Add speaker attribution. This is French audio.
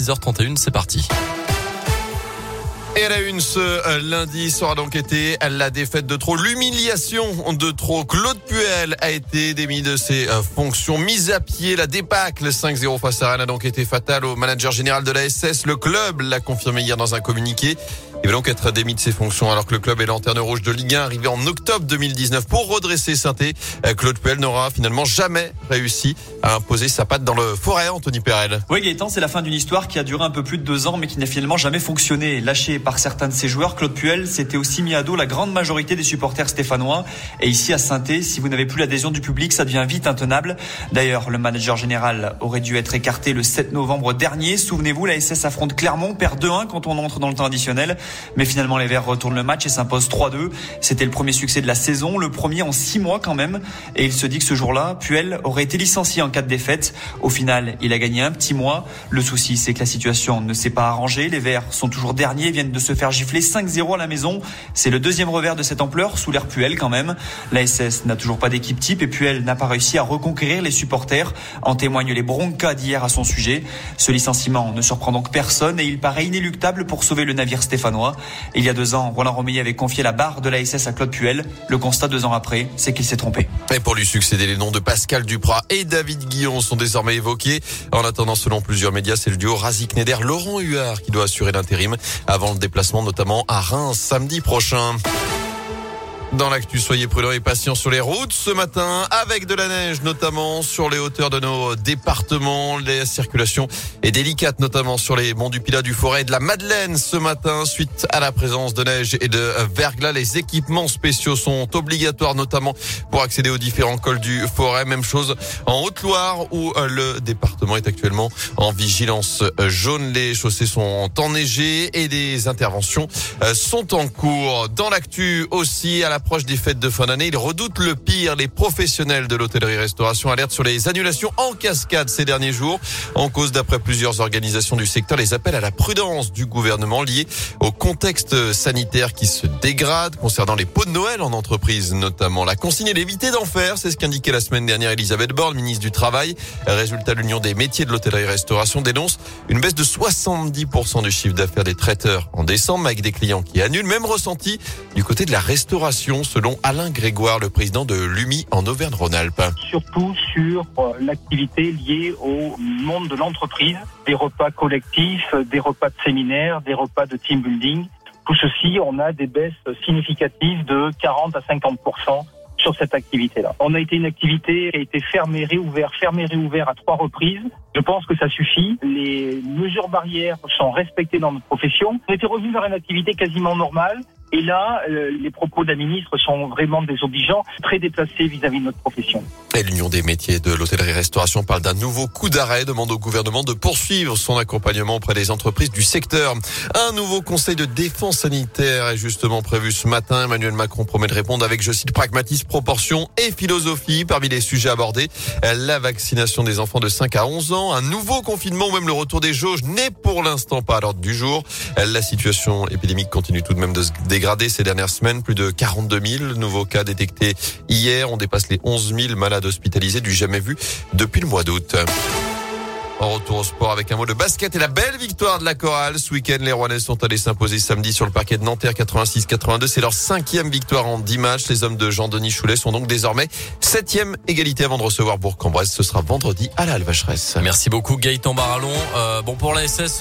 Speaker 1: 6h31, c'est parti.
Speaker 2: Et la une ce euh, lundi sera donc été la défaite de trop, l'humiliation de trop. Claude Puel a été démis de ses euh, fonctions, mise à pied. La débâcle 5-0 face à Rennes a donc été fatale au manager général de la SS. Le club l'a confirmé hier dans un communiqué. Il va donc être démis de ses fonctions alors que le club est lanterne rouge de Ligue 1 arrivé en octobre 2019 pour redresser saint euh, Claude Puel n'aura finalement jamais réussi à imposer sa patte dans le forêt, Anthony Perel.
Speaker 3: Oui, Gaëtan, c'est la fin d'une histoire qui a duré un peu plus de deux ans mais qui n'a finalement jamais fonctionné. Lâché par certains de ses joueurs, Claude Puel s'était aussi mis à dos la grande majorité des supporters stéphanois. Et ici à saint si vous n'avez plus l'adhésion du public, ça devient vite intenable. D'ailleurs, le manager général aurait dû être écarté le 7 novembre dernier. Souvenez-vous, la SS affronte Clermont, perd 2-1 quand on entre dans le temps additionnel. Mais finalement, les Verts retournent le match et s'imposent 3-2. C'était le premier succès de la saison, le premier en six mois quand même. Et il se dit que ce jour-là, Puel aurait été licencié en cas de défaite. Au final, il a gagné un petit mois. Le souci, c'est que la situation ne s'est pas arrangée. Les Verts sont toujours derniers, viennent de se faire gifler 5-0 à la maison. C'est le deuxième revers de cette ampleur sous l'air Puel quand même. La SS n'a toujours pas d'équipe type et Puel n'a pas réussi à reconquérir les supporters. En témoignent les broncas d'hier à son sujet. Ce licenciement ne surprend donc personne et il paraît inéluctable pour sauver le navire stéphanois. Il y a deux ans, Roland Romeillet avait confié la barre de la SS à Claude Puel. Le constat deux ans après, c'est qu'il s'est trompé.
Speaker 2: Et pour lui succéder, les noms de Pascal Duprat et David Guillon sont désormais évoqués. En attendant, selon plusieurs médias, c'est le duo Razik-Neder-Laurent Huard qui doit assurer l'intérim avant le déplacement notamment à Reims samedi prochain. Dans l'actu, soyez prudents et patients sur les routes ce matin avec de la neige, notamment sur les hauteurs de nos départements. La circulation est délicate, notamment sur les monts du Pilat, du Forêt et de la Madeleine ce matin. Suite à la présence de neige et de verglas, les équipements spéciaux sont obligatoires, notamment pour accéder aux différents cols du Forêt. Même chose en Haute-Loire où le département est actuellement en vigilance jaune. Les chaussées sont enneigées et des interventions sont en cours. Dans l'actu aussi, à la approche des fêtes de fin d'année. Ils redoutent le pire. Les professionnels de l'hôtellerie-restauration alertent sur les annulations en cascade ces derniers jours. En cause, d'après plusieurs organisations du secteur, les appels à la prudence du gouvernement liés au contexte sanitaire qui se dégrade concernant les pots de Noël en entreprise, notamment. La consigne est d'éviter d'en faire. C'est ce qu'indiquait la semaine dernière Elisabeth Borne, ministre du Travail. Résultat, l'Union des métiers de l'hôtellerie-restauration dénonce une baisse de 70% du chiffre d'affaires des traiteurs en décembre avec des clients qui annulent. Même ressenti du côté de la restauration selon Alain Grégoire, le président de l'UMI en Auvergne-Rhône-Alpes.
Speaker 4: Surtout sur euh, l'activité liée au monde de l'entreprise, des repas collectifs, des repas de séminaire, des repas de team building. Tout ceci, on a des baisses significatives de 40 à 50 sur cette activité-là. On a été une activité qui a été fermée, réouverte, fermée, réouverte à trois reprises. Je pense que ça suffit. Les mesures barrières sont respectées dans notre profession. On était revenu vers une activité quasiment normale. Et là, euh, les propos de la ministre sont vraiment désobligeants, très déplacés vis-à-vis de notre profession.
Speaker 2: Et l'Union des métiers de l'hôtellerie-restauration parle d'un nouveau coup d'arrêt, demande au gouvernement de poursuivre son accompagnement auprès des entreprises du secteur. Un nouveau conseil de défense sanitaire est justement prévu ce matin. Emmanuel Macron promet de répondre avec, je cite, pragmatisme, proportion et philosophie. Parmi les sujets abordés, la vaccination des enfants de 5 à 11 ans, un nouveau confinement ou même le retour des jauges n'est pour l'instant pas à l'ordre du jour. La situation épidémique continue tout de même de se ces dernières semaines. Plus de 42 000 nouveaux cas détectés hier. On dépasse les 11 000 malades hospitalisés du jamais vu depuis le mois d'août. En retour au sport avec un mot de basket et la belle victoire de la chorale. Ce week-end, les Rouennais sont allés s'imposer samedi sur le parquet de Nanterre 86-82. C'est leur cinquième victoire en 10 matchs. Les hommes de Jean-Denis Choulet sont donc désormais septième égalité avant de recevoir Bourg-en-Bresse. Ce sera vendredi à la Alvacheresse.
Speaker 1: Merci beaucoup Gaëtan Barallon. Euh, bon pour la SS.